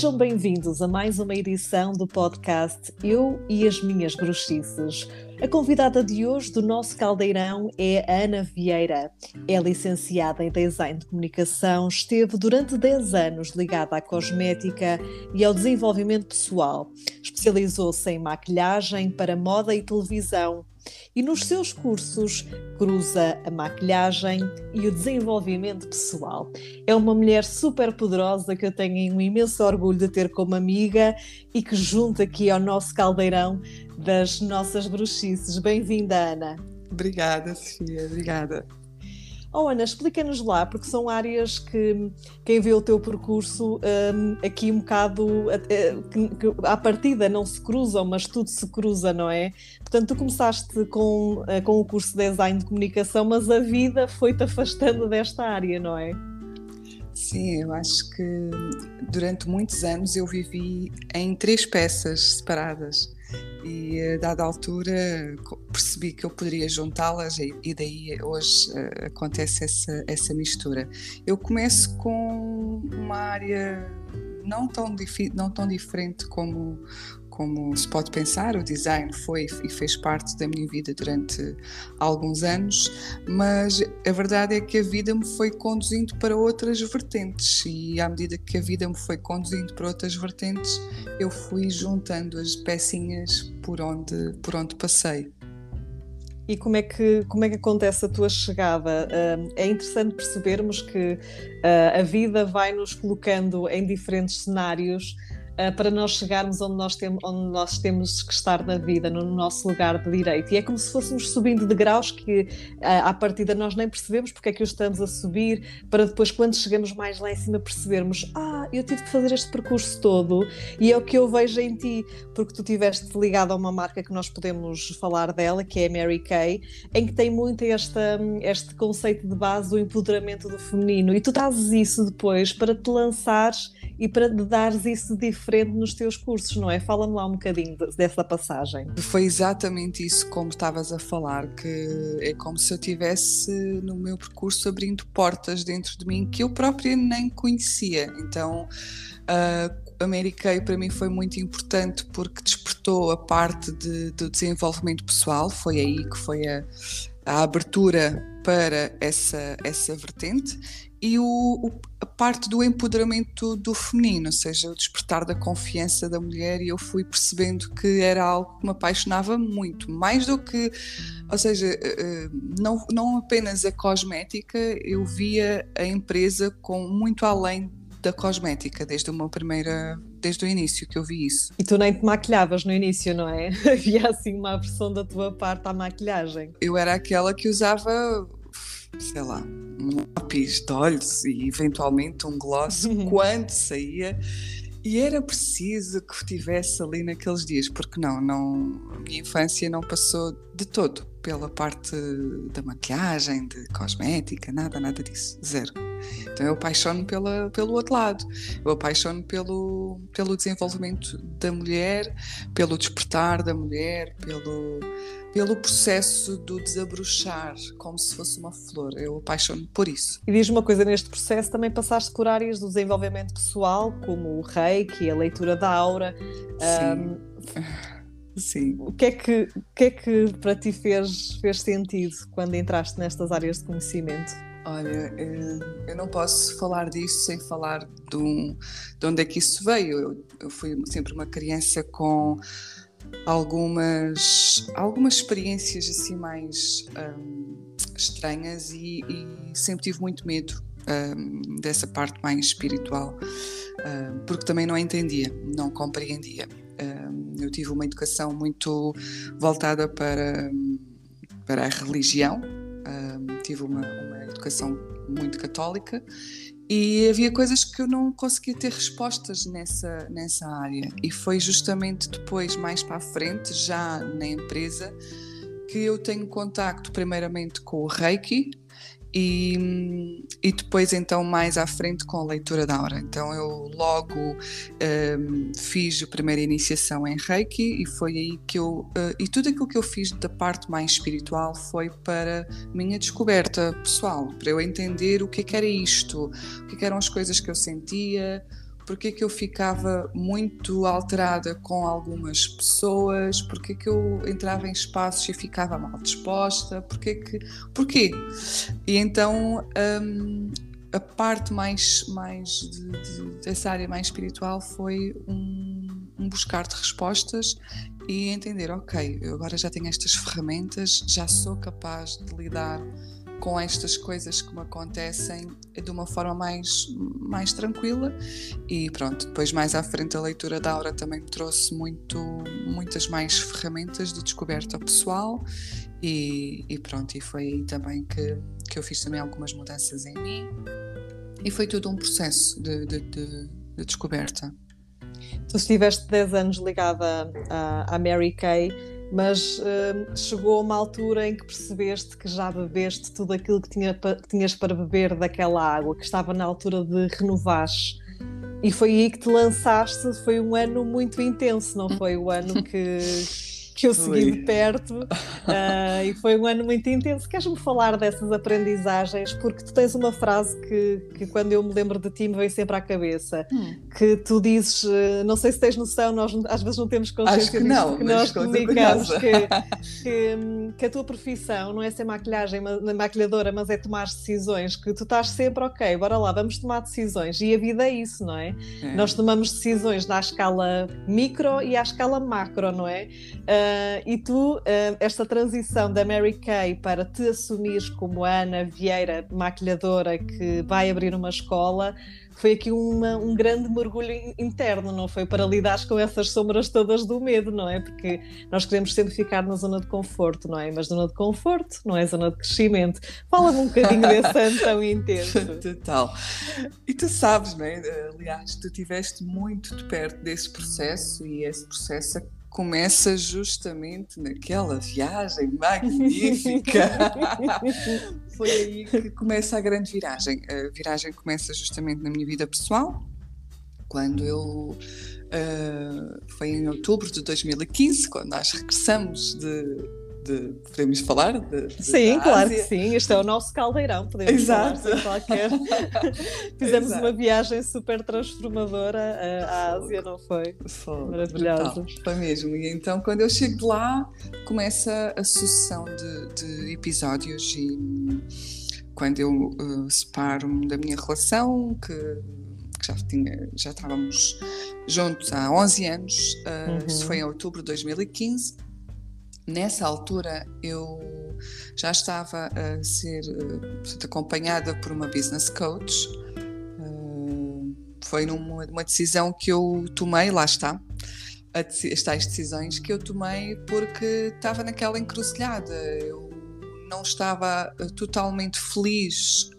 Sejam bem-vindos a mais uma edição do podcast Eu e as Minhas Bruxices. A convidada de hoje do nosso caldeirão é Ana Vieira. É licenciada em Design de Comunicação, esteve durante 10 anos ligada à cosmética e ao desenvolvimento pessoal. Especializou-se em maquilhagem para moda e televisão e nos seus cursos cruza a maquilhagem e o desenvolvimento pessoal. É uma mulher super poderosa que eu tenho um imenso orgulho de ter como amiga e que junta aqui ao nosso caldeirão das nossas bruxices. Bem-vinda, Ana. Obrigada, Sofia, obrigada. Oh, Ana, explica-nos lá, porque são áreas que quem vê o teu percurso um, aqui um bocado que, que à partida não se cruzam, mas tudo se cruza, não é? Portanto, tu começaste com, eh, com o curso de design de comunicação, mas a vida foi-te afastando desta área, não é? Sim, eu acho que durante muitos anos eu vivi em três peças separadas e a dada altura percebi que eu poderia juntá-las e daí hoje uh, acontece essa, essa mistura. Eu começo com uma área não tão, não tão diferente como, como se pode pensar, o design foi e fez parte da minha vida durante alguns anos, mas a verdade é que a vida me foi conduzindo para outras vertentes e à medida que a vida me foi conduzindo para outras vertentes, eu fui juntando as pecinhas por onde, por onde passei. E como é, que, como é que acontece a tua chegada? é interessante percebermos que ah, a vida vai nos colocando em diferentes cenários para nós chegarmos onde nós, tem, onde nós temos que estar na vida, no nosso lugar de direito. E é como se fôssemos subindo de graus que uh, à partida nós nem percebemos porque é que o estamos a subir, para depois, quando chegamos mais lá em cima, percebermos: ah, eu tive que fazer este percurso todo e é o que eu vejo em ti, porque tu tiveste ligado a uma marca que nós podemos falar dela, que é a Mary Kay, em que tem muito esta, este conceito de base do empoderamento do feminino, e tu trazes isso depois para te lançares e para dares isso diferente nos teus cursos, não é? Fala-me lá um bocadinho dessa passagem. Foi exatamente isso como estavas a falar, que é como se eu tivesse no meu percurso abrindo portas dentro de mim que eu própria nem conhecia. Então, uh, a Mary Kay para mim foi muito importante porque despertou a parte de, do desenvolvimento pessoal, foi aí que foi a, a abertura para essa, essa vertente e o, o, a parte do empoderamento do feminino, ou seja, o despertar da confiança da mulher, e eu fui percebendo que era algo que me apaixonava muito, mais do que, ou seja, eh, eh, não, não apenas a cosmética, eu via a empresa com muito além da cosmética, desde o meu primeira, desde o início que eu vi isso. E tu nem te maquilhavas no início, não é? Havia assim uma versão da tua parte à maquilhagem. Eu era aquela que usava sei lá, um lápis de olhos e eventualmente um gloss quando saía. E era preciso que estivesse ali naqueles dias, porque não, não, a minha infância não passou de todo pela parte da maquiagem, de cosmética, nada, nada disso, zero. Então eu apaixono pela, pelo outro lado, eu apaixono pelo, pelo desenvolvimento da mulher, pelo despertar da mulher, pelo, pelo processo do desabrochar, como se fosse uma flor. Eu apaixono por isso. E diz uma coisa, neste processo também passaste por áreas do desenvolvimento pessoal, como o reiki, a leitura da aura. Sim. Um, Sim. O que é que, o que, é que para ti fez, fez sentido quando entraste nestas áreas de conhecimento? Olha, eh, eu não posso falar disso sem falar de, um, de onde é que isso veio. Eu, eu fui sempre uma criança com algumas, algumas experiências assim mais um, estranhas e, e, sempre tive muito medo um, dessa parte mais espiritual, um, porque também não entendia, não compreendia. Eu tive uma educação muito voltada para, para a religião, tive uma, uma educação muito católica e havia coisas que eu não conseguia ter respostas nessa, nessa área. E foi justamente depois, mais para a frente, já na empresa, que eu tenho contacto primeiramente com o Reiki e, e depois então mais à frente com a leitura da aura. Então eu logo um, fiz a primeira iniciação em Reiki e foi aí que eu uh, e tudo aquilo que eu fiz da parte mais espiritual foi para minha descoberta pessoal, para eu entender o que, é que era isto, o que, é que eram as coisas que eu sentia, porque que eu ficava muito alterada com algumas pessoas, porque que eu entrava em espaços e ficava mal disposta, porque que. Porquê? E então. Um, a parte mais, mais de, de, dessa área mais espiritual foi um, um buscar de respostas e entender, ok, eu agora já tenho estas ferramentas, já sou capaz de lidar com estas coisas que me acontecem de uma forma mais, mais tranquila. E pronto, depois mais à frente a leitura da Aura também me trouxe muito, muitas mais ferramentas de descoberta pessoal. E, e pronto, e foi aí também que, que eu fiz também algumas mudanças em mim. E foi tudo um processo de, de, de, de descoberta. Tu estiveste 10 anos ligada à, à Mary Kay mas uh, chegou uma altura em que percebeste que já bebeste tudo aquilo que, tinha, que tinhas para beber daquela água, que estava na altura de renovar. E foi aí que te lançaste, foi um ano muito intenso, não foi o ano que que eu segui de perto uh, e foi um ano muito intenso. Queres-me falar dessas aprendizagens? Porque tu tens uma frase que, que quando eu me lembro de ti me vem sempre à cabeça, hum. que tu dizes, uh, não sei se tens noção, nós às vezes não temos consciência que disso, não, que nós comunicamos que, que, que, a tua profissão não é ser maquilhagem, maquilhadora, mas é tomar decisões, que tu estás sempre, ok, bora lá, vamos tomar decisões. E a vida é isso, não é? é. Nós tomamos decisões na escala micro e à escala macro, não é? Uh, Uh, e tu, uh, esta transição da Mary Kay para te assumires como Ana Vieira, maquilhadora que vai abrir uma escola, foi aqui uma, um grande mergulho interno, não foi? Para lidar com essas sombras todas do medo, não é? Porque nós queremos sempre ficar na zona de conforto, não é? Mas zona de conforto não é zona de crescimento. Fala-me um bocadinho desse ano tão intenso. Total. E tu sabes, não é? Aliás, tu estiveste muito de perto desse processo e esse processo começa justamente naquela viagem magnífica. Foi aí que começa a grande viragem. A viragem começa justamente na minha vida pessoal, quando eu. Uh, foi em outubro de 2015, quando nós regressamos de, de, podemos falar? De, sim, claro que sim. Este é o nosso caldeirão, podemos Exato. falar qualquer. Fizemos Exato. uma viagem super transformadora à Ásia, não foi? Foi. Maravilhosa. Foi mesmo. E então, quando eu chego de lá, começa a sucessão de, de episódios e quando eu uh, separo-me da minha relação, que, que, já, tinha, já estávamos juntos há 11 anos, uh, uhum. isso foi em outubro de 2015 Nessa altura eu já estava a ser uh, acompanhada por uma business coach. Uh, foi numa uma decisão que eu tomei, lá está, as tais decisões que eu tomei porque estava naquela encruzilhada. Eu não estava uh, totalmente feliz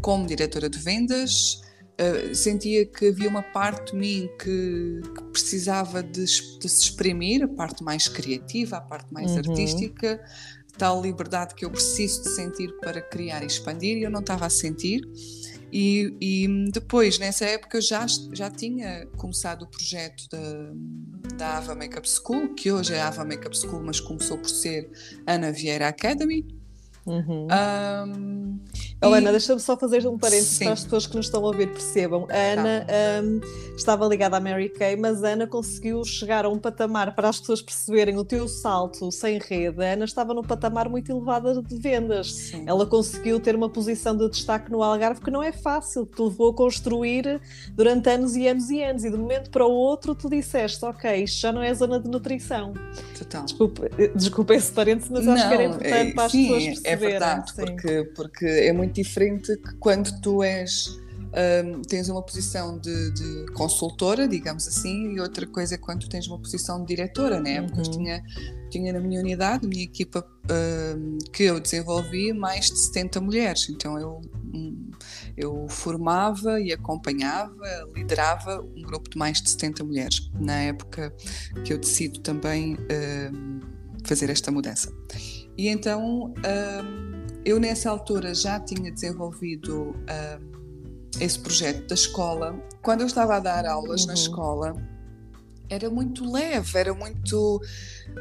como diretora de vendas, Uh, sentia que havia uma parte de mim que, que precisava de, de, se exprimir, a parte mais criativa, a parte mais uhum. artística, tal liberdade que eu preciso de sentir para criar e expandir, e eu não estava a sentir. E, e depois, nessa época, já, já tinha começado o projeto da, da Ava Makeup School, que hoje é Ava Makeup School, mas começou por ser Ana Vieira Academy. Uhum. Um, oh, Ana, deixa-me só fazer um parênteses para as pessoas que nos estão a ouvir percebam. A Ana um, estava ligada à Mary Kay, mas a Ana conseguiu chegar a um patamar para as pessoas perceberem o teu salto sem rede. A Ana estava num patamar muito elevado de vendas. Sim. Ela conseguiu ter uma posição de destaque no Algarve que não é fácil, que te levou a construir durante anos e anos e anos. E de um momento para o outro tu disseste: Ok, isto já não é zona de nutrição. Total. Desculpa, desculpa esse parênteses, mas não, acho que era importante é, para as sim, pessoas perceberem. É é verdade, porque, porque é muito diferente que quando tu és. Um, tens uma posição de, de, consultora, digamos assim, e outra coisa é quando tens uma posição de diretora, né? Porque uhum. eu tinha, tinha na minha unidade, na minha equipa um, que eu desenvolvi, mais de 70 mulheres. Então eu, eu formava e acompanhava, liderava um grupo de mais de 70 mulheres, na época que eu decido também um, fazer esta mudança. E então um, eu nessa altura já tinha desenvolvido um, esse projeto da escola. Quando eu estava a dar aulas uhum. na escola, era muito leve, era muito,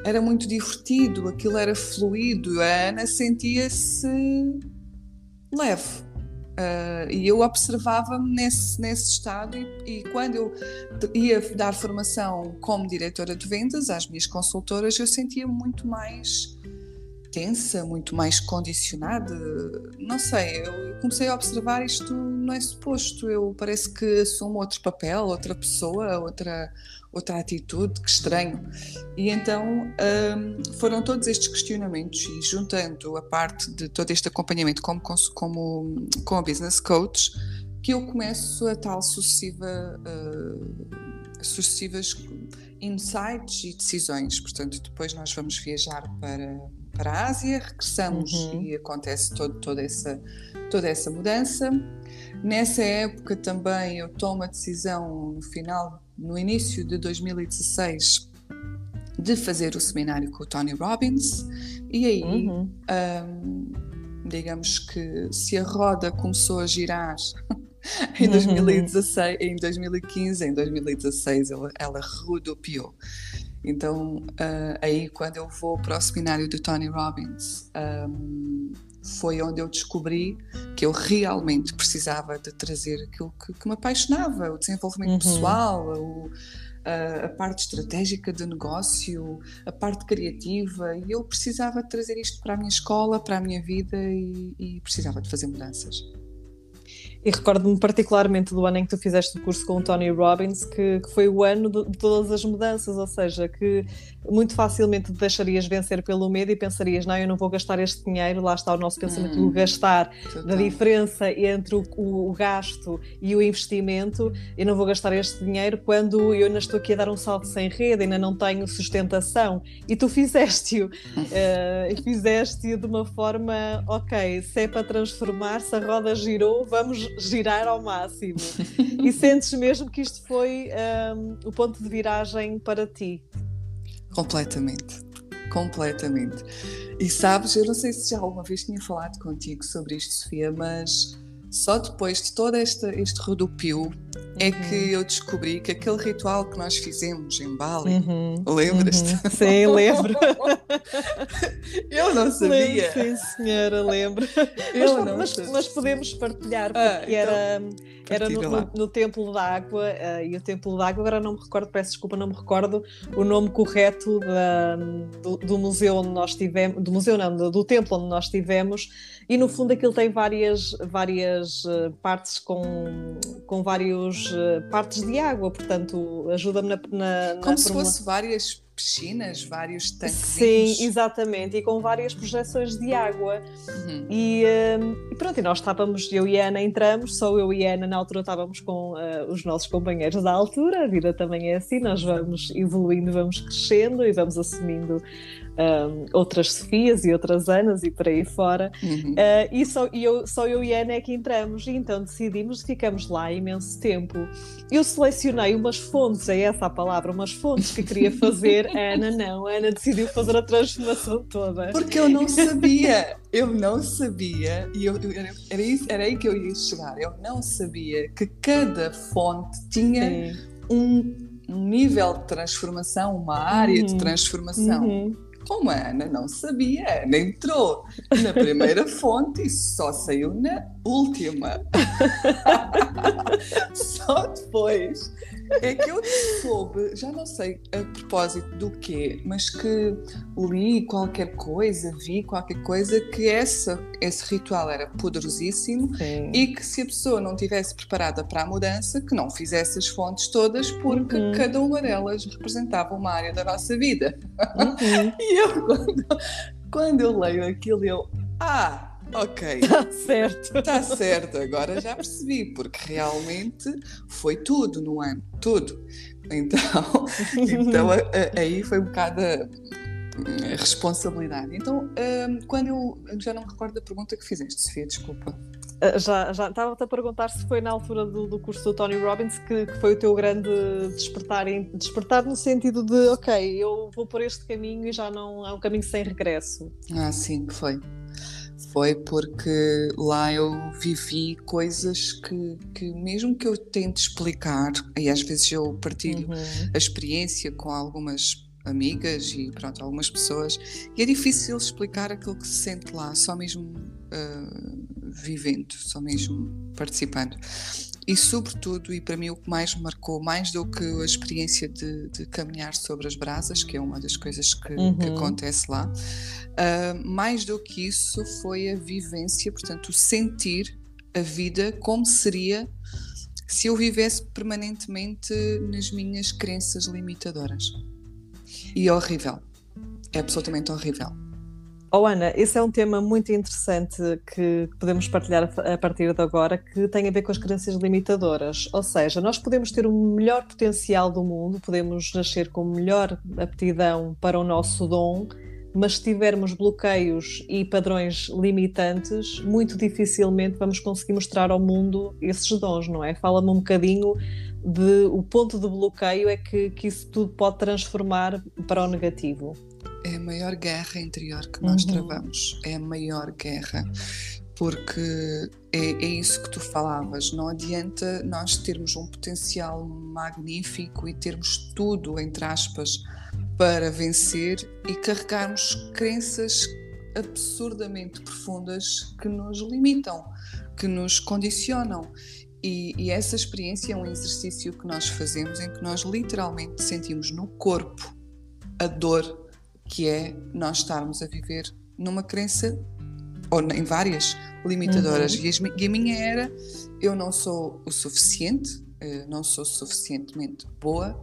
era muito divertido, aquilo era fluido. A Ana sentia-se leve. Uh, e eu observava-me nesse, nesse estado e, e, quando eu ia dar formação como diretora de vendas às minhas consultoras, eu sentia muito mais tensa, muito mais condicionada. Não sei, eu comecei a observar isto não é suposto. Eu parece que assumo outro papel, outra pessoa, outra, outra atitude, que estranho. E então um, foram todos estes questionamentos e juntando a parte de todo este acompanhamento como, como, como business coach, que eu começo a tal sucessiva, uh, sucessivas insights e decisões. Portanto, depois nós vamos viajar para, para a Ásia, regressamos uhum. e acontece todo, toda, essa, toda essa mudança. Nessa época também eu tomo a decisão no final, no início de 2016, de fazer o seminário com o Tony Robbins e aí uhum. um, digamos que se a roda começou a girar em 2016, em 2015, em 2016 ela, ela rodopiou. Então, uh, aí quando eu vou para o seminário do Tony Robbins, um, foi onde eu descobri que eu realmente precisava de trazer aquilo que, que me apaixonava, o desenvolvimento uhum. pessoal, o, a, a, parte estratégica de negócio, a parte criativa, e eu precisava de trazer isto para a minha escola, para a minha vida e, e precisava de fazer mudanças. E recordo-me particularmente do ano em que tu fizeste o curso com o Tony Robbins, que, que foi o ano de, de, todas as mudanças, ou seja, que muito facilmente te deixarias vencer pelo medo e pensarias, não, eu não vou gastar este dinheiro, lá está o nosso pensamento hum, do gastar, total. da diferença entre o, o, o, gasto e o investimento, eu não vou gastar este dinheiro quando eu ainda estou aqui a dar um salto sem rede, ainda não tenho sustentação. E tu fizeste-o, uh, e fizeste-o de uma forma, ok, se é para transformar, se a roda girou, vamos girar ao máximo. e sentes mesmo que isto foi um, o ponto de viragem para ti? Completamente. Completamente. E sabes, eu não sei se já alguma vez tinha falado contigo sobre isto, Sofia, mas só depois de todo este, este rodopio é uhum. que eu descobri que aquele ritual que nós fizemos em Bali, uhum. lembras-te? Uhum. Sim, lembro. eu não sabia. Lembro, sim, senhora, lembro. Eu mas, não mas, sabia. mas podemos partilhar, ah, porque ah, então, era, era no, no, no, Templo da Água, uh, e o Templo da Água, agora não me recordo, peço desculpa, não me recordo o nome correto da, do, do, museu onde nós tivemos, do museu não, do, do templo onde nós estivemos, e no fundo aquilo tem várias, várias uh, partes com, com vários uh, partes de água, portanto ajuda-me na, na, na, Como se fosse várias piscinas, vários tanques. Sim, exatamente, e com várias projeções de água. Uhum. E, uh, e, pronto, e nós estávamos, eu e a Ana entramos, só eu e a Ana na altura estávamos com uh, os nossos companheiros da altura, a vida também é assim, nós vamos evoluindo, vamos crescendo e vamos assumindo um, outras Sofias e outras Anas e por aí fora. Uhum. Uh, e só, e eu, só eu e a Ana é que entramos, e então decidimos, ficamos lá imenso tempo. Eu selecionei umas fontes, é essa a palavra, umas fontes que queria fazer, a Ana não, a Ana decidiu fazer a transformação toda. Porque eu não sabia, eu não sabia, e eu, eu, era, isso, era aí que eu ia chegar, eu não sabia que cada fonte tinha um nível de transformação, uma área uhum. de transformação. Uhum. Como a Ana não sabia, Ana entrou. Na primeira fonte e só saiu na última. só depois é que eu soube, já não sei a propósito do quê, mas que li qualquer coisa, vi qualquer coisa, que essa, esse ritual era poderosíssimo Sim. e que se a pessoa não tivesse preparada para a mudança, que não fizesse as fontes todas, porque uhum. cada uma delas representava uma área da nossa vida. Uhum. e eu, quando, quando eu leio aquilo, eu. Ah! Ok. Está certo. Está certo, agora já percebi, porque realmente foi tudo no ano, tudo. Então, então aí foi um bocado a, responsabilidade. Então, hum, quando eu, já não me recordo da pergunta que fizeste, Sofia, desculpa. Ah, já, já estava-te a perguntar se foi na altura do, do curso do Tony Robbins que, que, foi o teu grande despertar, despertar no sentido de ok, eu vou por este caminho e já não há um caminho sem regresso. Ah, sim, foi foi porque lá eu vivi coisas que, que mesmo que eu tente explicar, e às vezes eu partilho uhum. a experiência com algumas amigas e pronto, algumas pessoas, e é difícil explicar aquilo que se sente lá, só mesmo uh, vivendo, só mesmo participando. E, sobretudo, e para mim o que mais me marcou, mais do que a experiência de, de caminhar sobre as brasas, que é uma das coisas que, uhum. que acontece lá, uh, mais do que isso foi a vivência, portanto, o sentir a vida como seria se eu vivesse permanentemente nas minhas crenças limitadoras. E é horrível. É absolutamente horrível. Oh Ana, esse é um tema muito interessante que podemos partilhar a partir de agora, que tem a ver com as crenças limitadoras. Ou seja, nós podemos ter o melhor potencial do mundo, podemos nascer com melhor aptidão para o nosso dom, mas se tivermos bloqueios e padrões limitantes, muito dificilmente vamos conseguir mostrar ao mundo esses dons, não é? Fala-me um bocadinho de o ponto de bloqueio é que, que isso tudo pode transformar para o negativo. É a maior guerra interior que nós uhum. travamos, é a maior guerra porque é, é, isso que tu falavas. Não adianta nós termos um potencial magnífico e termos tudo, entre aspas, para vencer e carregarmos crenças absurdamente profundas que nos limitam, que nos condicionam. E, e, essa experiência é um exercício que nós fazemos em que nós literalmente sentimos no corpo a dor que é nós estarmos a viver numa crença ou em várias limitadoras. Uhum. E, a, minha era: eu não sou o suficiente, eh, não sou suficientemente boa,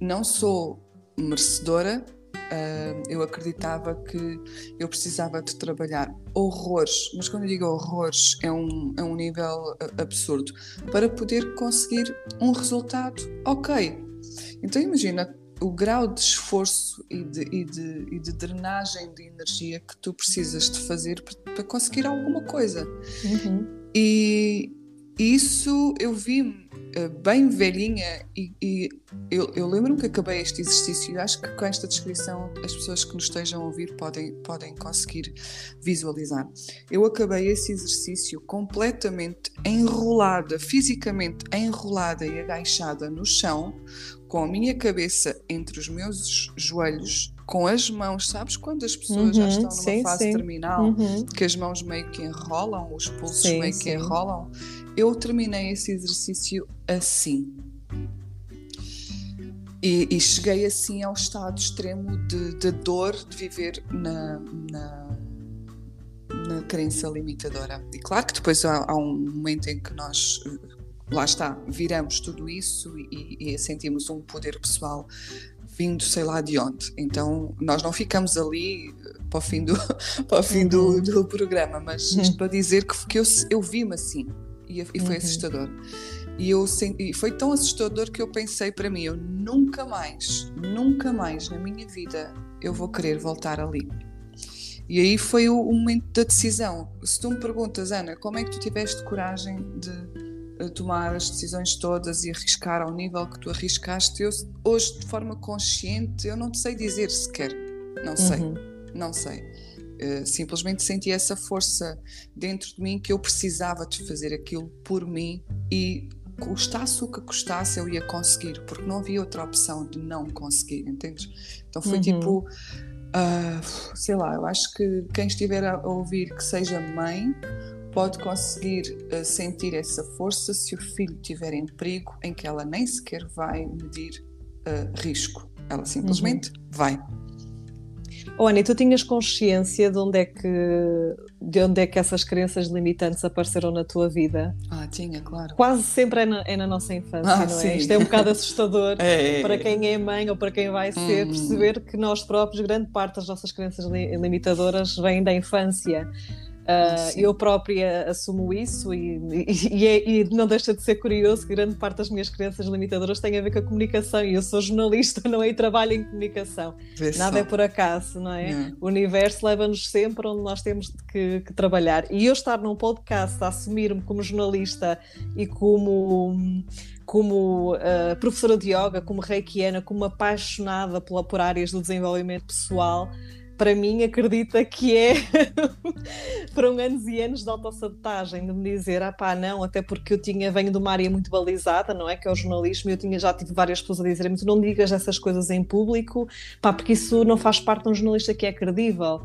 não sou merecedora. Uh, eu acreditava que eu precisava de trabalhar horrores, mas quando eu digo horrores é um, é um nível absurdo, para poder conseguir um resultado ok. Então imagina o grau de esforço e de, e, de, e de, drenagem de energia que tu precisas de fazer para, conseguir alguma coisa. Uhum. E isso eu vi eh, bem velhinha e, e eu, eu lembro-me que acabei este exercício e acho que com esta descrição as pessoas que nos estejam a ouvir podem, podem conseguir visualizar. Eu acabei esse exercício completamente enrolada, fisicamente enrolada e agachada no chão, com a minha cabeça entre os meus joelhos, com as mãos, sabes quando as pessoas uhum, já estão numa sim, fase sim. terminal, uhum. que as mãos meio que enrolam, os pulsos sim, meio que enrolam? eu terminei esse exercício assim. E, e cheguei assim ao estado extremo de, de dor de viver na, na, na, crença limitadora. E claro que depois há, há, um momento em que nós, lá está, viramos tudo isso e, e sentimos um poder pessoal vindo sei lá de onde. Então nós não ficamos ali para o fim do, para o fim do, uhum. do programa, mas isto para dizer que, que eu, eu vi-me assim e, e foi uhum. assustador. E, eu, e foi tão assustador que eu pensei para mim: eu nunca mais, nunca mais na minha vida eu vou querer voltar ali. E aí foi o, o momento da decisão. Se tu me perguntas, Ana, como é que tu tiveste coragem de eh, tomar as decisões todas e arriscar ao nível que tu arriscaste, eu, hoje de forma consciente, eu não te sei dizer sequer. Não sei, uhum. não sei. Uh, simplesmente senti essa força dentro de mim que eu precisava de fazer aquilo por mim e custasse o que custasse eu ia conseguir, porque não havia outra opção de não conseguir, entendes? Então foi uhum. tipo, uh, sei lá, eu acho que quem estiver a ouvir que seja mãe pode conseguir uh, sentir essa força se o filho estiver em perigo em que ela nem sequer vai medir risco, ela simplesmente uhum. vai. Oh, Ana, tu tinhas consciência de onde é que de onde é que essas crenças limitantes apareceram na tua vida? Ah, tinha, claro. Quase sempre é na, é na nossa infância, ah, não é? Sim. Isto é um bocado assustador é, é, para quem é mãe ou para quem vai ser, hum. perceber que nós próprios, grande parte das nossas crenças limitadoras vêm da infância. Uh, eu própria assumo isso e, e, e, e, não deixa de ser curioso que grande parte das minhas crenças limitadoras tem a ver com a comunicação e eu sou jornalista, não é? E trabalho em comunicação. Vê Nada só. é por acaso, não é? Não. O universo leva-nos sempre onde nós temos que, que, trabalhar. E eu estar num podcast a assumir-me como jornalista e como como uh, professora de yoga, como reikiana, como apaixonada por, por áreas do desenvolvimento pessoal, para mim, acredita que é foram anos e anos de autossabotagem, de me dizer, ah pá, não, até porque eu tinha, venho de uma área muito balizada, não é? Que é o jornalismo, e eu tinha, já tive várias pessoas a dizer-me, tu não digas essas coisas em público, pá, porque isso não faz parte de um jornalista que é credível.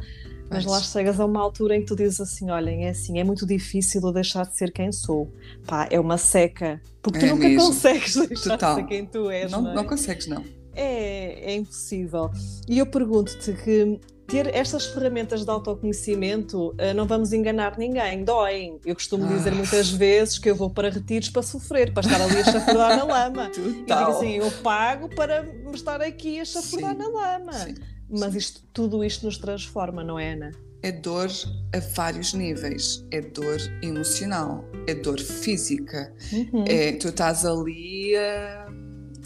Mas lá chegas a uma altura em que tu dizes assim: olhem, é assim, é muito difícil eu deixar de ser quem sou. Pá, é uma seca. Porque tu É nunca mesmo. consegues deixar Total. de ser quem tu és. Não, Não, é? não consegues, não. É, é impossível. E eu pergunto-te que ter estas ferramentas de autoconhecimento, eh, não vamos enganar ninguém, doem. Eu costumo dizer Ah. muitas vezes que eu vou para retiros para sofrer, para estar ali a chafurdar na lama. E digo Total. assim, eu pago para estar aqui a chafurdar Sim, na lama. Sim. Mas isto, tudo isto nos transforma, não é, Ana? É dor a vários níveis. É dor emocional, é dor física. Uhum. É, tu estás ali a,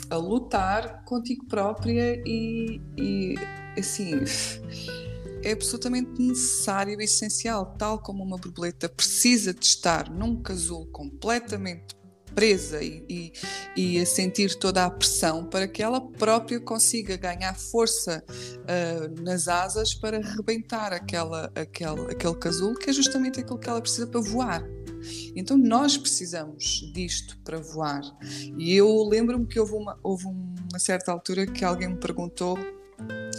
a lutar contigo própria e, e, assim é absolutamente necessário e essencial, tal como uma borboleta precisa de estar num casulo completamente presa e, e, e a sentir toda a pressão para que ela própria consiga ganhar força ah, nas asas para rebentar aquela, aquele, aquele casulo que é justamente aquilo que ela precisa para voar. Então nós precisamos disto para voar. E eu lembro-me que houve uma, houve uma certa altura que alguém me perguntou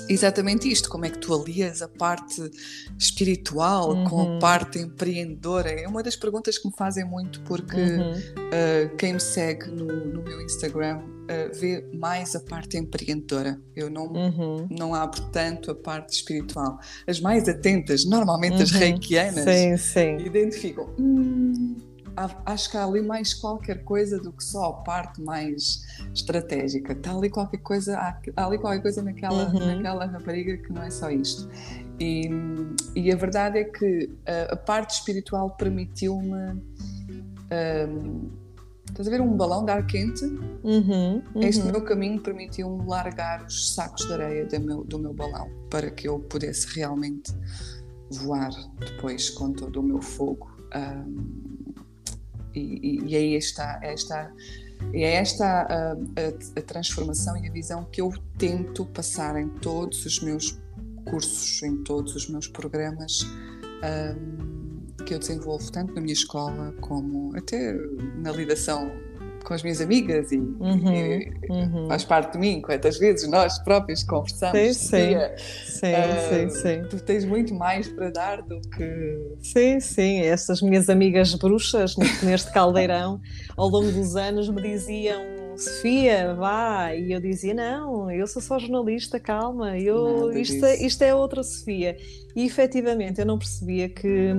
exatamente isto: como é que tu alias a parte espiritual com Uhum. a parte empreendedora? É uma das perguntas que me fazem muito, porque Uhum. uh, quem me segue no, no meu Instagram uh, vê mais a parte empreendedora. Eu não, Uhum. não abro tanto a parte espiritual. As mais atentas, normalmente as Uhum. reikianas, Sim, sim. identificam. "Hum, acho que há ali mais qualquer coisa do que só a parte mais estratégica. Está ali qualquer coisa, há, há ali qualquer coisa naquela, Uhum. naquela rapariga que não é só isto. E, e a verdade é que a, a parte espiritual permitiu-me. hum, estás a ver um balão de ar quente? Uhum. Este uhum. meu caminho permitiu-me largar os sacos de areia do meu, do meu balão para que eu pudesse realmente voar depois com todo o meu fogo. Ahm, e, e, e aí está esta, é esta a, a- a transformação e a visão que eu tento passar em todos os meus cursos, em todos os meus programas. ahm, que eu desenvolvo tanto na minha escola como até na lidação com as minhas amigas e, Uhum, e- uhum. faz parte de mim, quantas vezes nós próprios conversamos. Sim, sim. Tia, Sim, ah, sim, sim. Tu tens muito mais para dar do que. Sim, sim, essas minhas amigas bruxas neste caldeirão, ao longo dos anos me diziam Sofia, vá, e eu dizia não, eu sou só jornalista, calma, eu, isto, é, isto é outra Sofia. E efetivamente eu não percebia que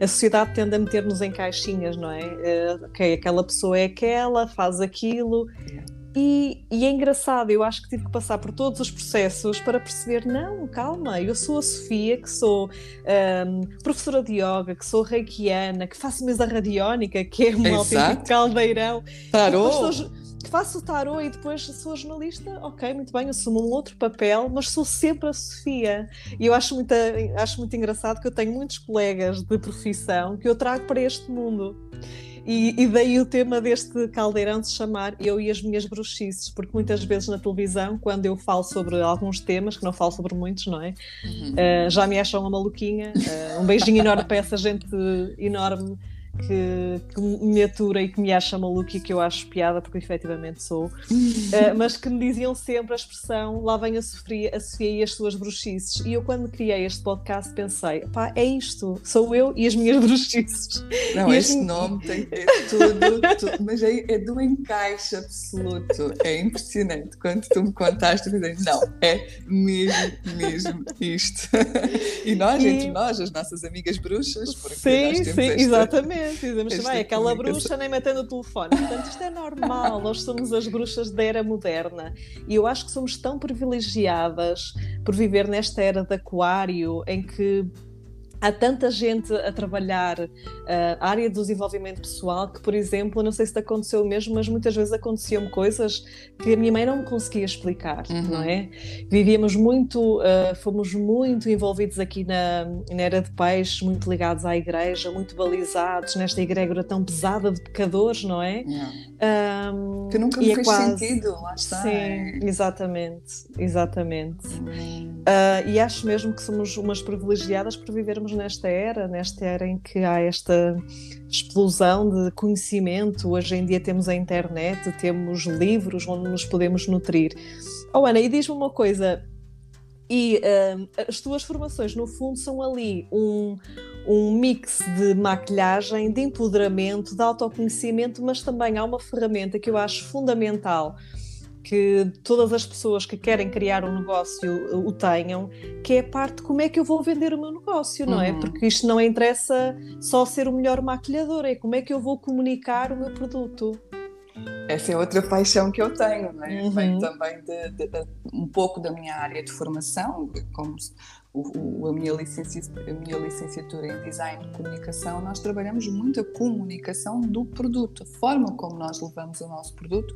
a sociedade tende a meter-nos em caixinhas, não é? Eh, ok, aquela pessoa é aquela, faz aquilo. E, e é engraçado, eu acho que tive que passar por todos os processos para perceber: não, calma, eu sou a Sofia, que sou ahm, professora de yoga, que sou reikiana, que faço mesa radiónica, que é um Exato. autêntico caldeirão, Tarô! sou- que faço o tarô e depois sou jornalista, ok, muito bem, assumo um outro papel, mas sou sempre a Sofia. E eu acho muito, acho muito engraçado que eu tenho muitos colegas de profissão que eu trago para este mundo. E, e daí o tema deste caldeirão de se chamar Eu e as Minhas Bruxices, porque muitas vezes na televisão, quando eu falo sobre alguns temas, que não falo sobre muitos, não é? Uhum. Uh, já me acham uma maluquinha. Uh, um beijinho enorme para essa gente enorme que, que me atura e que me acha maluca e que eu acho piada, porque efetivamente sou. Uh, mas que me diziam sempre a expressão lá vem a Sofia, a Sofia e as suas bruxices. E eu, quando criei este podcast, pensei: pá, é isto, sou eu e as minhas bruxices. Não, E este assim- nome tem é tudo, tudo, mas é, é do encaixe absoluto. É impressionante. Quando tu me contaste, eu pensei, não, é mesmo, mesmo isto. E nós, E- entre nós, as nossas amigas bruxas, porque nós Sim, temos sim, esta- exatamente. Dizemos esta também, aquela comunicação. bruxa nem metendo o telefone. Portanto, isto é normal, nós somos as bruxas da era moderna. E eu acho que somos tão privilegiadas por viver nesta era de aquário, em que há tanta gente a trabalhar a área do desenvolvimento pessoal que, por exemplo, não sei se te aconteceu mesmo, mas muitas vezes aconteciam coisas que a minha mãe não me conseguia explicar, Uhum. não é? Vivíamos muito, ah, fomos muito envolvidos aqui na, na era de peixe, muito ligados à igreja, muito balizados nesta egrégora tão pesada de pecadores, não é? Não. Ahm, Que nunca me é fez quase- sentido, lá está. Sim, exatamente, exatamente. Hum, Ah, e acho mesmo que somos umas privilegiadas por vivermos nesta era, nesta era em que há esta explosão de conhecimento. Hoje em dia temos a internet, temos livros onde nos podemos nutrir. Oh Ana, e diz-me uma coisa: e uh, as tuas formações, no fundo, são ali um, um mix de maquilhagem, de empoderamento, de autoconhecimento, mas também há uma ferramenta que eu acho fundamental que todas as pessoas que querem criar um negócio o tenham, que é a parte de como é que eu vou vender o meu negócio, não é? uhum. é? Porque isto não interessa só ser o melhor maquilhador, é como é que eu vou comunicar o meu produto. Essa é outra paixão que eu tenho, não é? Uhum. Vem também de, de, de, um pouco da minha área de formação, como o, o, a, minha licenciatura, a minha licenciatura em Design de Comunicação, nós trabalhamos muito a comunicação do produto, a forma como nós levamos o nosso produto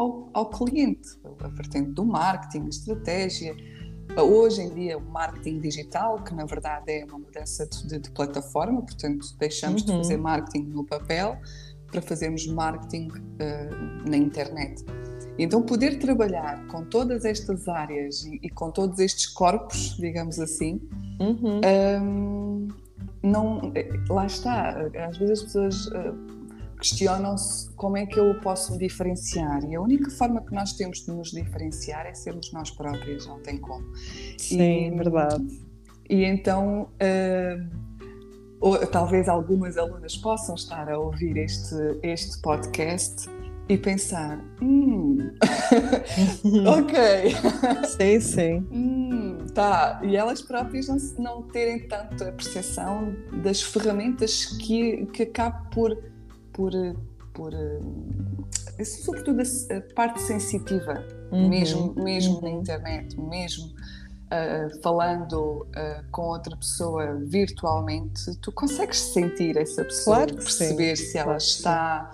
ao, ao cliente, a vertente do marketing, estratégia. Hoje em dia, o marketing digital, que na verdade é uma mudança de, de plataforma, portanto, deixamos uhum. de fazer marketing no papel para fazermos marketing uh, na internet. Então, poder trabalhar com todas estas áreas e, e com todos estes corpos, digamos assim, uhum. um, ehm, não, eh, lá está. Às vezes as pessoas uh, questionam-se como é que eu posso diferenciar. E a única forma que nós temos de nos diferenciar é sermos nós próprios, não tem como. Sim, e, verdade. E então, uh, ou, talvez algumas alunas possam estar a ouvir este, este podcast e pensar: hum, ok. Sim, sim. hum, tá. E elas próprias não, não terem tanto a percepção das ferramentas que, que acaba por por, por eh, sobretudo a parte sensitiva, uhum. mesmo, mesmo uhum. na internet, mesmo uh, falando uh, com outra pessoa virtualmente, tu consegues sentir essa pessoa, claro perceber sim. se ela claro está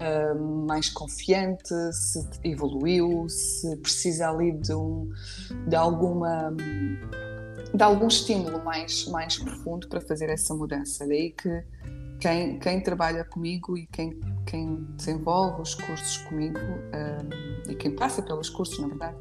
uh, mais confiante, se evoluiu, se precisa ali de, um, de alguma de algum estímulo mais, mais profundo para fazer essa mudança. Daí que quem, quem trabalha comigo e quem, quem desenvolve os cursos comigo um, e quem passa pelos cursos, na verdade,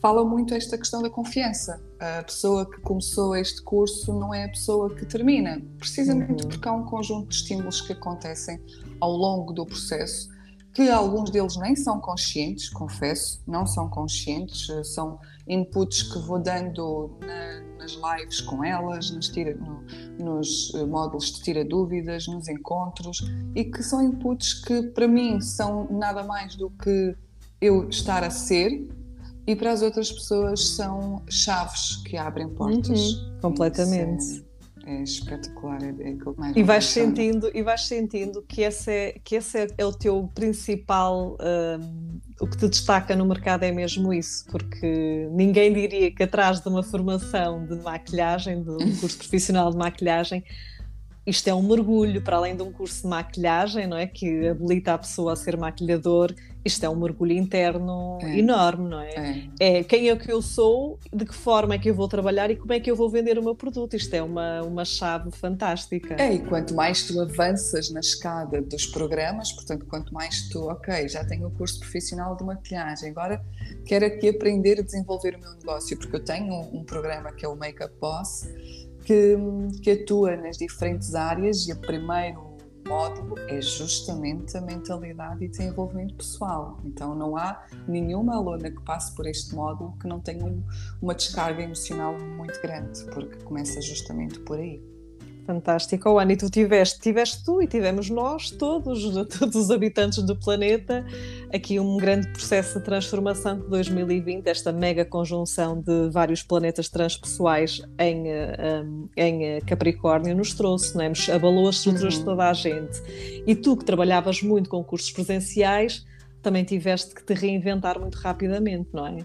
fala muito esta questão da confiança. A pessoa que começou este curso não é a pessoa que termina, precisamente uhum. porque há um conjunto de estímulos que acontecem ao longo do processo, que alguns deles nem são conscientes, confesso, não são conscientes, são inputs que vou dando na, nas lives com elas, nos, tira, no, nos eh, módulos de tira dúvidas, nos encontros, e que são inputs que para mim são nada mais do que eu estar a ser, e para as outras pessoas são chaves que abrem portas. Uhum, completamente é espetacular, é, é mais e vais sentindo E vais sentindo que esse é, que esse é, é o teu principal, um, o que te destaca no mercado é mesmo isso, porque ninguém diria que atrás de uma formação de maquilhagem, de um curso profissional de maquilhagem, isto é um mergulho para além de um curso de maquilhagem, não é? Que habilita a pessoa a ser maquilhador. Isto é um mergulho interno é. enorme, não é? é? é? quem é que eu sou, de que forma é que eu vou trabalhar e como é que eu vou vender o meu produto. Isto é uma, uma chave fantástica. É, e quanto mais tu avanças na escada dos programas, portanto, quanto mais tu, ok, já tenho o curso profissional de maquilhagem, agora quero aqui aprender a desenvolver o meu negócio, porque eu tenho um, um programa que é o Makeup Boss que, que atua nas diferentes áreas e o primeiro módulo é justamente a mentalidade e desenvolvimento pessoal. Então não há nenhuma aluna que passe por este módulo que não tenha um, uma descarga emocional muito grande, porque começa justamente por aí. Fantástico, oh, Ana, e tu tiveste, tiveste tu e tivemos nós, todos, todos os habitantes do planeta, aqui um grande processo de transformação que 2020, esta mega conjunção de vários planetas transpessoais em, eh, em eh, Capricórnio nos trouxe, não é? abalou as estruturas uhum. de toda a gente. E tu que trabalhavas muito com cursos presenciais, também tiveste que te reinventar muito rapidamente, não é?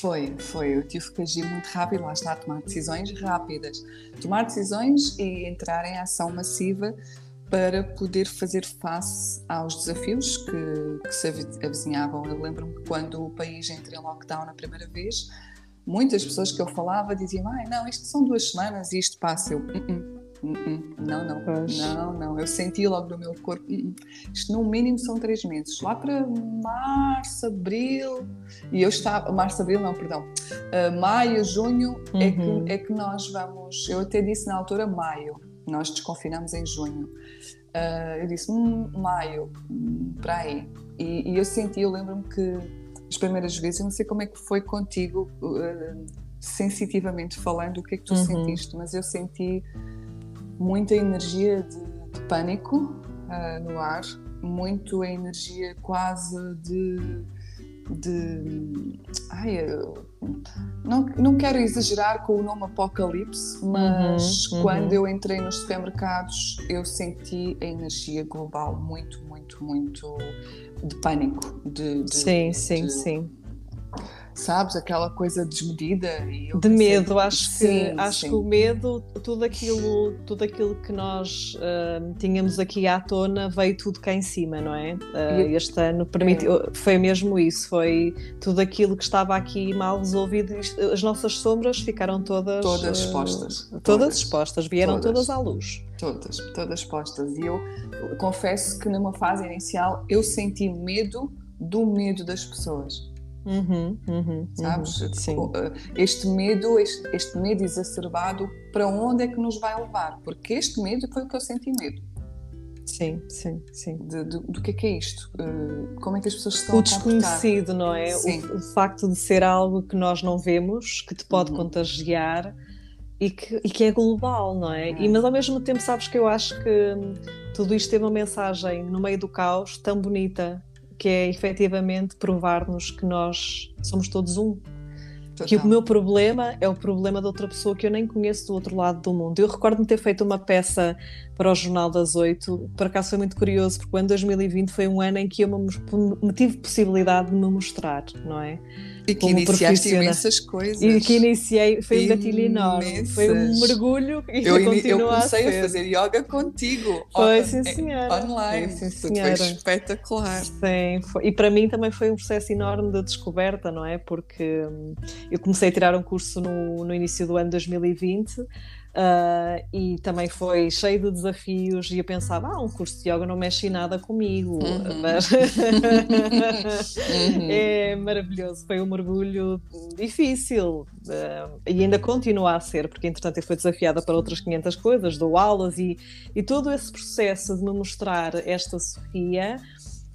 Foi, foi. Eu tive que agir muito rápido, lá está, tomar decisões rápidas. Tomar decisões e entrar em ação massiva para poder fazer face aos desafios que, que se avizinhavam. Eu lembro-me que quando o país entrou em lockdown a primeira vez, muitas pessoas que eu falava diziam: ah, não, isto são duas semanas e isto passa. Eu, uh -uh. Não, não, pois. não, não. Eu senti logo no meu corpo. Isto no mínimo são três meses. Lá para março, abril. E eu estava. Março, abril, não, perdão. Uh, maio, junho uhum. é, que, uhum. é que nós vamos. Eu até disse na altura maio. Nós desconfinamos em junho. Uh, eu disse hum, maio, hum, para aí. E, e, eu senti, eu lembro-me que as primeiras vezes, eu não sei como é que foi contigo. Uh, sensitivamente falando o que é que tu uhum. sentiste, mas eu senti muita energia de, de pânico uh, no ar, muito a energia quase de de. Ai, não, não quero exagerar com o nome Apocalipse, mas uhum, quando uhum. eu entrei nos supermercados eu senti a energia global muito, muito, muito de pânico. De, de sim, de, sim, sim sabes? Aquela coisa desmedida. de pensei, medo, acho, sim, que, acho sim. que o medo, tudo aquilo, tudo aquilo que nós uh, tínhamos aqui à tona veio tudo cá em cima, não é? Uh, este ano permitiu, é. foi mesmo isso, foi tudo aquilo que estava aqui mal resolvido, as nossas sombras ficaram todas... Todas expostas. Uh, todas, todas expostas, vieram todas. todas à luz. Todas, todas expostas. E eu confesso que numa fase inicial eu senti medo do medo das pessoas. Uhum, uhum, Sabes? Uhum, tipo, eh, este medo, este, este, medo exacerbado, para onde é que nos vai levar? Porque este medo foi o que eu senti medo. Sim, sim, sim. De, de, do que é que é isto? Uh, como é que as pessoas estão O desconhecido, não é? O, o, facto de ser algo que nós não vemos, que te pode uhum. contagiar e que, e que é global, não é? E, mas ao mesmo tempo, sabes que eu acho que hum, tudo isto tem uma mensagem no meio do caos tão bonita que é efetivamente provar-nos que nós somos todos um. Total. Que o meu problema é o problema de outra pessoa que eu nem conheço do outro lado do mundo. Eu recordo-me ter feito uma peça para o Jornal das Oito, por acaso foi muito curioso, porque o ano 2020 foi um ano em que eu me, me tive possibilidade de me mostrar, não é? E que iniciaste imensas coisas. E que iniciei, foi um gatilho enorme, foi um mergulho e eu, eu comecei a, a, fazer yoga contigo. Foi, on, sim senhora. Online, foi, sim, senhora. foi espetacular. Sim, foi. e para mim também foi um processo enorme de descoberta, não é? Porque hum, eu comecei a tirar um curso no, no início do ano 2020 Uh, e também foi cheio de desafios e eu pensava, ah, um curso de yoga não mexe em nada comigo, uhum. mas uhum. é maravilhoso, foi um mergulho difícil uh, e ainda continua a ser, porque entretanto eu fui desafiada para outras 500 coisas, dou aulas e, e todo esse processo de me mostrar esta Sofia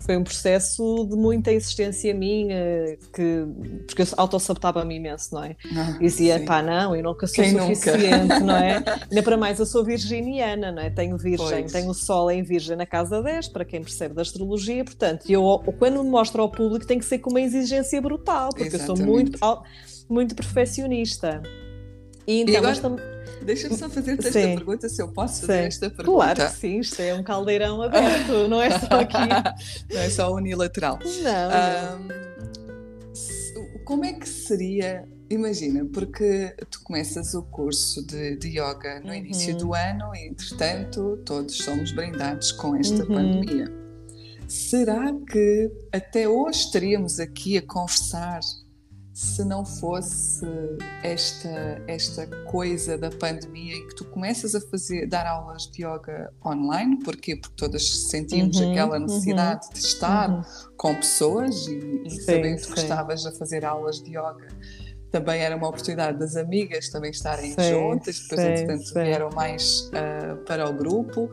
foi um processo de muita insistência minha, que, porque eu autossabotava-me imenso, não é? Ah, Dizia, sim. pá, não, eu nunca sou Quem suficiente, nunca? não é? Ainda para mais, eu sou virginiana, não é? Tenho virgem, pois. tenho o sol em virgem na casa 10, para quem percebe da astrologia, portanto, eu, quando me mostro ao público, tem que ser com uma exigência brutal, porque Exatamente. eu sou muito, muito perfeccionista. E então, e agora... Deixa-me só fazer-te esta sim. pergunta, se eu posso fazer sim. esta pergunta. Claro que sim, isto é um caldeirão aberto, não é só aqui. não é só unilateral. Não. Um, como é que seria Imagina, porque tu começas o curso de, de yoga no uhum. início do ano e, entretanto, todos somos brindados com esta uhum. pandemia. Será que até hoje estaríamos aqui a conversar se não fosse esta, esta coisa da pandemia e que tu começas a fazer, dar aulas de yoga online, porquê? Porque todas sentimos uhum, aquela uhum. necessidade uhum, de estar uhum. com pessoas e, e sim, sabendo que estavas a fazer aulas de yoga também era uma oportunidade das amigas também estarem sim, juntas, depois sim, entretanto sim. vieram mais uh, para o grupo.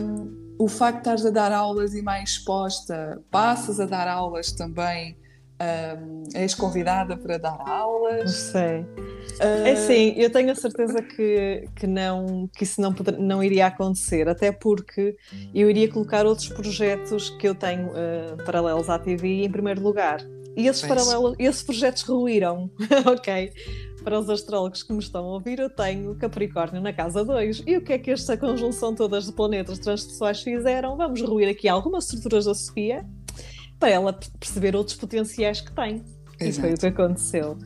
Um, o facto de estares a dar aulas e mais exposta, passas a dar aulas também um, és convidada para dar aulas? Sei. Uh... É sim, eu tenho a certeza que, que, não, que isso não, poder, não iria acontecer, até porque eu iria colocar outros projetos que eu tenho uh, paralelos à TV em primeiro lugar. E esses, paralelos, esses projetos ruíram, ok? Para os astrólogos que me estão a ouvir, eu tenho Capricórnio na casa 2. E o que é que esta conjunção todas de planetas transpessoais fizeram? Vamos ruir aqui algumas estruturas da Sofia para ela perceber outros potenciais que tem. Exato. E foi o que aconteceu.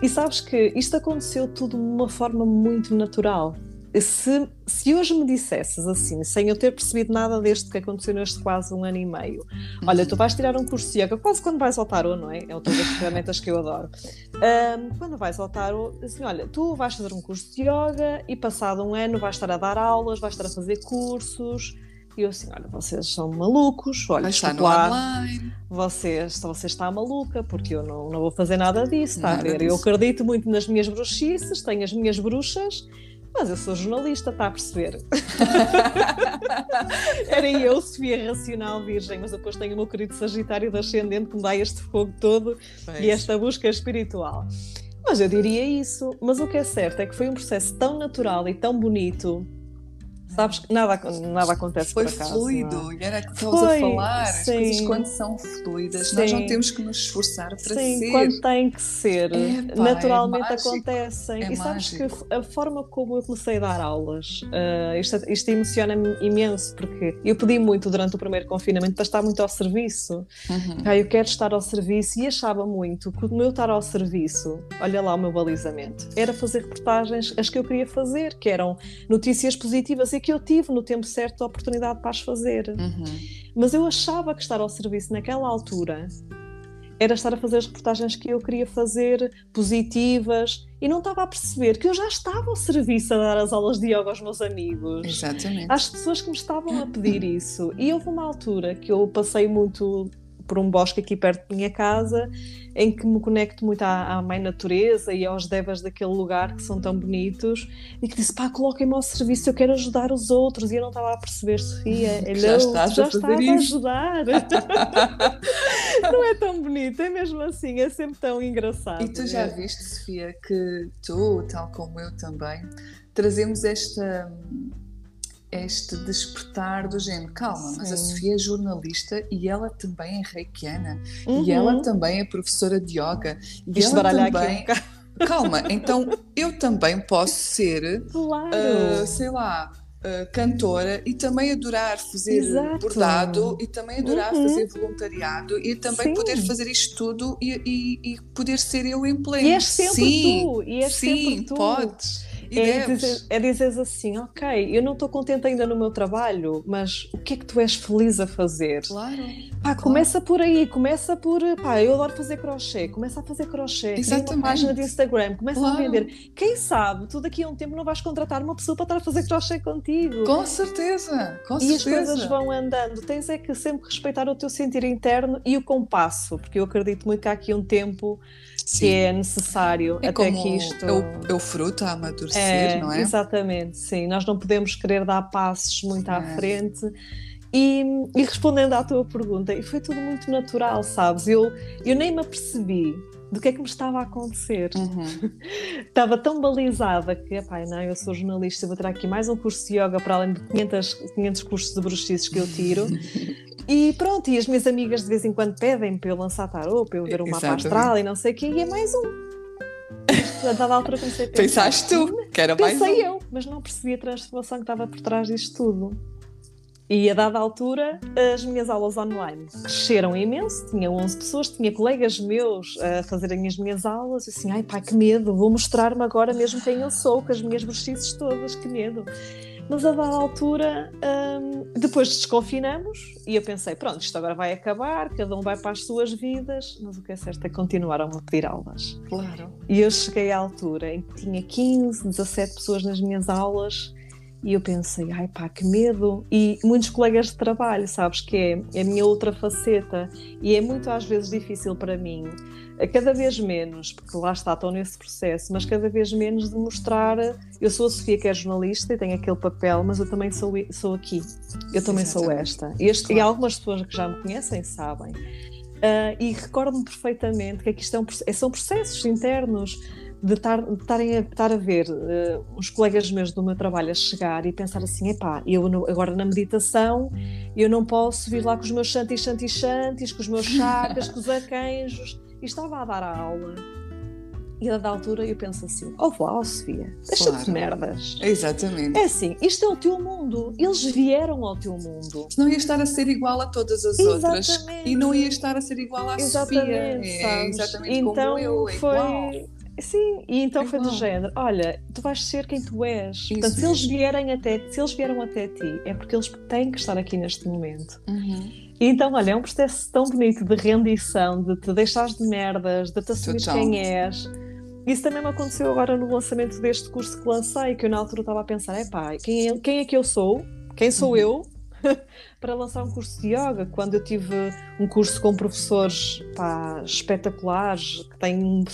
E sabes que isto aconteceu tudo de uma forma muito natural. Se, se hoje me dissesses assim, sem eu ter percebido nada deste que aconteceu neste quase um ano e meio, olha, tu vais tirar um curso de yoga, quase quando vais ao tarot, não é? É outra das ferramentas que eu adoro. Um, quando vais ao tarot, assim, olha, tu vais fazer um curso de yoga e passado um ano vais estar a dar aulas, vais estar a fazer cursos, e eu assim, olha, vocês são malucos, olha, está no online. Vocês, você está maluca, porque eu não, não vou fazer nada disso, está a ver? Eu acredito muito nas minhas bruxices, tenho as minhas bruxas, mas eu sou jornalista, está a perceber? Era eu, Sofia Racional Virgem, mas depois tenho o meu querido Sagitário da Ascendente que me dá este fogo todo pois. e esta busca espiritual. Mas eu diria isso. Mas o que é certo é que foi um processo tão natural e tão bonito Sabes que nada, nada acontece Foi por acaso. fluido, e era que estavas a falar. As coisas quando são fluidas, sim. nós não temos que nos esforçar para sim, ser. quando tem que ser. naturalmente é acontecem. É e sabes mágico. que a forma como eu comecei a dar aulas, uh, isto, isto emociona-me imenso, porque eu pedi muito durante o primeiro confinamento para estar muito ao serviço. Uhum. Ah, eu quero estar ao serviço e achava muito que o meu estar ao serviço, olha lá o meu balizamento, era fazer reportagens as que eu queria fazer, que eram notícias positivas e que eu tive no tempo certo a oportunidade para as fazer. Uhum. Mas eu achava que estar ao serviço naquela altura era estar a fazer as reportagens que eu queria fazer, positivas, e não estava a perceber que eu já estava ao serviço a dar as aulas de yoga aos meus amigos. Exatamente. Às pessoas que me estavam a pedir isso. E houve uma altura que eu passei muito por um bosque aqui perto da minha casa, em que me conecto muito à, à mãe natureza e aos devas daquele lugar que são tão bonitos, e que disse: pá, coloquem-me ao serviço, eu quero ajudar os outros. E eu não estava a perceber, Sofia, já estás, já a, estás a ajudar. não é tão bonito, é mesmo assim, é sempre tão engraçado. E tu já viste, Sofia, que tu, tal como eu também, trazemos esta este despertar do género, calma, Sim. mas a Sofia é jornalista e ela também é reikiana uhum. e ela também é professora de yoga e Isto ela também... Um calma, então eu também posso ser, claro. uh, sei lá, uh, cantora e também adorar fazer Exato. bordado e também adorar uhum. fazer voluntariado e também Sim. poder fazer isto tudo e, e, e, poder ser eu em pleno. E és sempre Sim. tu. E és Sim, sempre tu. podes é, dizer, é assim, ok, eu não estou contente ainda no meu trabalho, mas o que é que tu és feliz a fazer? Claro. Pá, claro. começa por aí, começa por, pá, eu adoro fazer crochê, começa a fazer crochê, Exatamente. uma página de Instagram, começa claro. a vender. Quem sabe, tu daqui a um tempo não vais contratar uma pessoa para estar a fazer crochê contigo. Com certeza, com certeza. E as coisas vão andando. Tens é que sempre respeitar o teu sentir interno e o compasso, porque eu acredito muito que há aqui um tempo Sim. que é necessário é até que isto. É o, é o fruto a amadurecer, é, não é? Exatamente, sim. Nós não podemos querer dar passos muito à é. frente. E, e, respondendo à tua pergunta, e foi tudo muito natural, sabes? Eu, eu nem me apercebi do que é que me estava a acontecer. Uhum. estava tão balizada que, pai, não, eu sou jornalista, vou tirar aqui mais um curso de yoga para além de 500, 500 cursos de bruxices que eu tiro. e pronto, e as minhas amigas de vez em quando pedem para eu lançar tarô, para eu ver uma mapa astral e não sei o quê, e é mais um. A dada altura comecei a pensar. Pensaste tu, que era mais Pensei um. eu, mas não percebi a transformação que estava por trás disto tudo. E a dada altura, as minhas aulas online cresceram imenso. Tinha 11 pessoas, tinha colegas meus a fazerem as minhas aulas. Assim, ai pá, que medo, vou mostrar-me agora mesmo quem eu sou, com as minhas bruxices todas, que medo. Mas a dada altura, hum, depois desconfinamos e eu pensei: pronto, isto agora vai acabar, cada um vai para as suas vidas. Mas o que é certo é que continuaram a pedir aulas. Claro. E eu cheguei à altura em que tinha 15, 17 pessoas nas minhas aulas e eu pensei, ai pá, que medo. E muitos colegas de trabalho, sabes, que é, é a minha outra faceta. E é muito às vezes difícil para mim, cada vez menos, porque lá está, estou nesse processo, mas cada vez menos de mostrar. Eu sou a Sofia, que é jornalista e tenho aquele papel, mas eu também sou, sou aqui. Eu também Exatamente. sou esta. E, este, claro. e algumas pessoas que já me conhecem sabem. Uh, e recordo-me perfeitamente que aqui estão, é são processos internos de estarem a, estar a ver uh, uns colegas meus do meu trabalho a chegar e pensar assim, epá, eu no, agora na meditação eu não posso vir lá com os meus chantis, chantis, chantis, com os meus chakras, com os arcanjos, e estava a dar a aula. E a da altura eu penso assim, oh vá, Sofia, deixa-te claro. de merdas. Exatamente. É assim, isto é o teu mundo, eles vieram ao teu mundo. Não ia estar a ser igual a todas as Exatamente. outras e não ia estar a ser igual à exatamente, Sofia. É exatamente então, como eu, é foi... igual Sim, e então foi do género: olha, tu vais ser quem tu és. Isso Portanto, se eles vierem até se eles vieram até ti, é porque eles têm que estar aqui neste momento. Uhum. E então, olha, é um processo tão bonito de rendição, de te deixares de merdas, de te assumir quem és. Isso também me aconteceu agora no lançamento deste curso que lancei, que eu na altura estava a pensar: é pá, quem é, quem é que eu sou? Quem sou uhum. eu? para lançar um curso de yoga, quando eu tive um curso com professores pá, espetaculares, que têm um,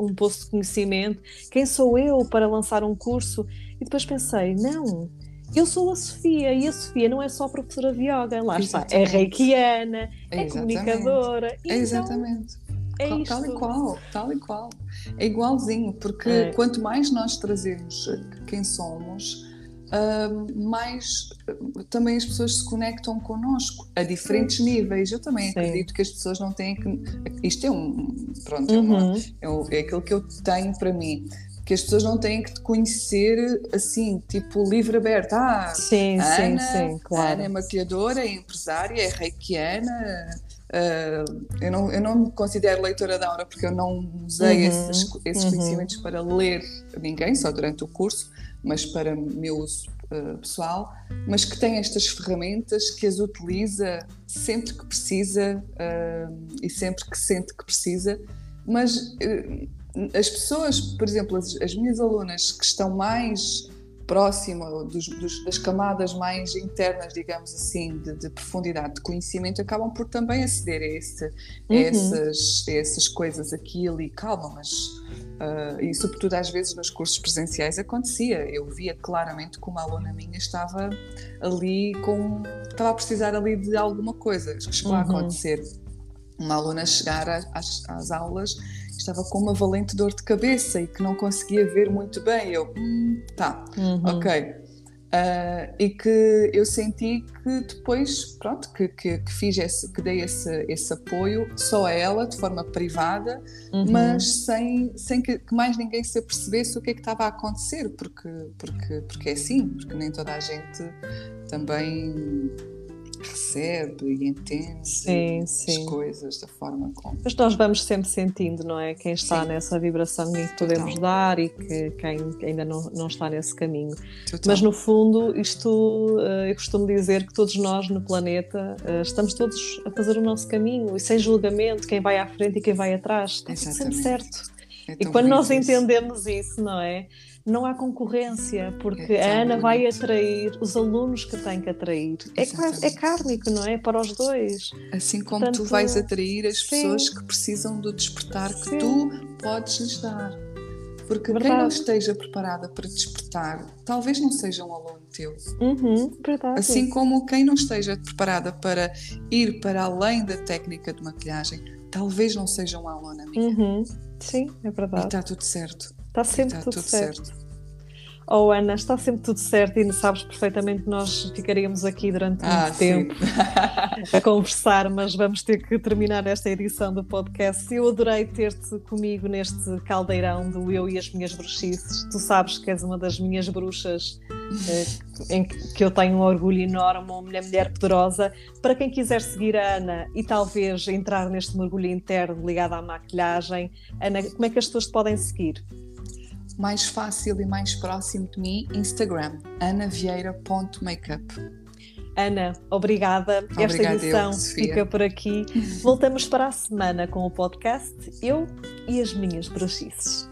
um posto de conhecimento, quem sou eu para lançar um curso? E depois pensei, não, eu sou a Sofia e a Sofia não é só professora de yoga, lá está, é reikiana, é, é comunicadora. Então, Exatamente. é isto. Tal e qual, tal e qual. É igualzinho, porque é. quanto mais nós trazemos quem somos, uh, mais uh, também as pessoas se conectam connosco a diferentes níveis. Eu também Sim. acredito que as pessoas não têm que. Isto é um. Pronto, é uhum. é, uma, é, é aquilo que eu tenho para mim que as pessoas não têm que te conhecer assim, tipo livre aberto. Ah, sim, Ana, sim, sim, claro. Ana é maquiadora, é empresária, é reikiana. Uh, eu, não, eu não me considero leitora da aura porque eu não usei uhum, esses, esses uhum. conhecimentos para ler ninguém, só durante o curso, mas para meu uso uh, pessoal, mas que tem estas ferramentas, que as utiliza sempre que precisa uh, e sempre que sente que precisa, mas as pessoas, por exemplo, as, as minhas alunas que estão mais próxima dos, dos, das camadas mais internas, digamos assim, de, de, profundidade de conhecimento, acabam por também aceder a, esse, uhum. a, essas, a essas coisas aqui e ali. Calma, mas. Uh, e sobretudo às vezes nos cursos presenciais acontecia. Eu via claramente que uma aluna minha estava ali com. estava a precisar ali de alguma coisa. chegou uhum. a acontecer. Uma aluna chegar às, às aulas estava com uma valente dor de cabeça e que não conseguia ver muito bem. Eu, hum, tá, uhum. ok. Uh, e que eu senti que depois, pronto, que, que, que fiz esse, que dei esse, esse apoio só a ela, de forma privada, uhum. mas sem, sem que, que, mais ninguém se apercebesse o que é que estava a acontecer, porque, porque, porque é assim, porque nem toda a gente também recebe e entende sim, sim. as coisas da forma como. Mas nós vamos sempre sentindo, não é? Quem está sim. nessa vibração em que podemos Total. dar e que quem ainda não, não está nesse caminho. Total. Mas no fundo, isto eh, eu costumo dizer que todos nós no planeta eh, estamos todos a fazer o nosso caminho e sem julgamento, quem vai à frente e quem vai atrás. Está sempre certo. É e quando nós isso. entendemos isso, não é? Não há concorrência, porque é a Ana vai atrair os alunos que tem que atrair. É, é kármico, não é? Para os dois. Assim como Portanto, tu vais atrair as sim. pessoas que precisam do despertar que sim. tu podes lhes dar. Porque verdade. quem não esteja preparada para despertar, talvez não seja um aluno teu. Uhum, assim como quem não esteja preparada para ir para além da técnica de maquilhagem, talvez não seja uma aluna minha. Uhum. Sim, é verdade. E está tudo certo. Está sempre está tudo, tudo certo. certo. Oh Ana, está sempre tudo certo e sabes perfeitamente que nós ficaríamos aqui durante muito ah, tempo a conversar, mas vamos ter que terminar esta edição do podcast. Eu adorei ter-te comigo neste caldeirão do Eu e as Minhas Bruxices. Tu sabes que és uma das minhas bruxas eh, em que eu tenho um orgulho enorme, uma mulher, mulher poderosa. Para quem quiser seguir a Ana e talvez entrar neste mergulho interno ligado à maquilhagem, Ana, como é que as pessoas te podem seguir? Mais fácil e mais próximo de mim, Instagram, anavieira.makeup. Ana, obrigada. obrigada Esta edição eu, fica por aqui. Voltamos para a semana com o podcast Eu e as Minhas Bruxices.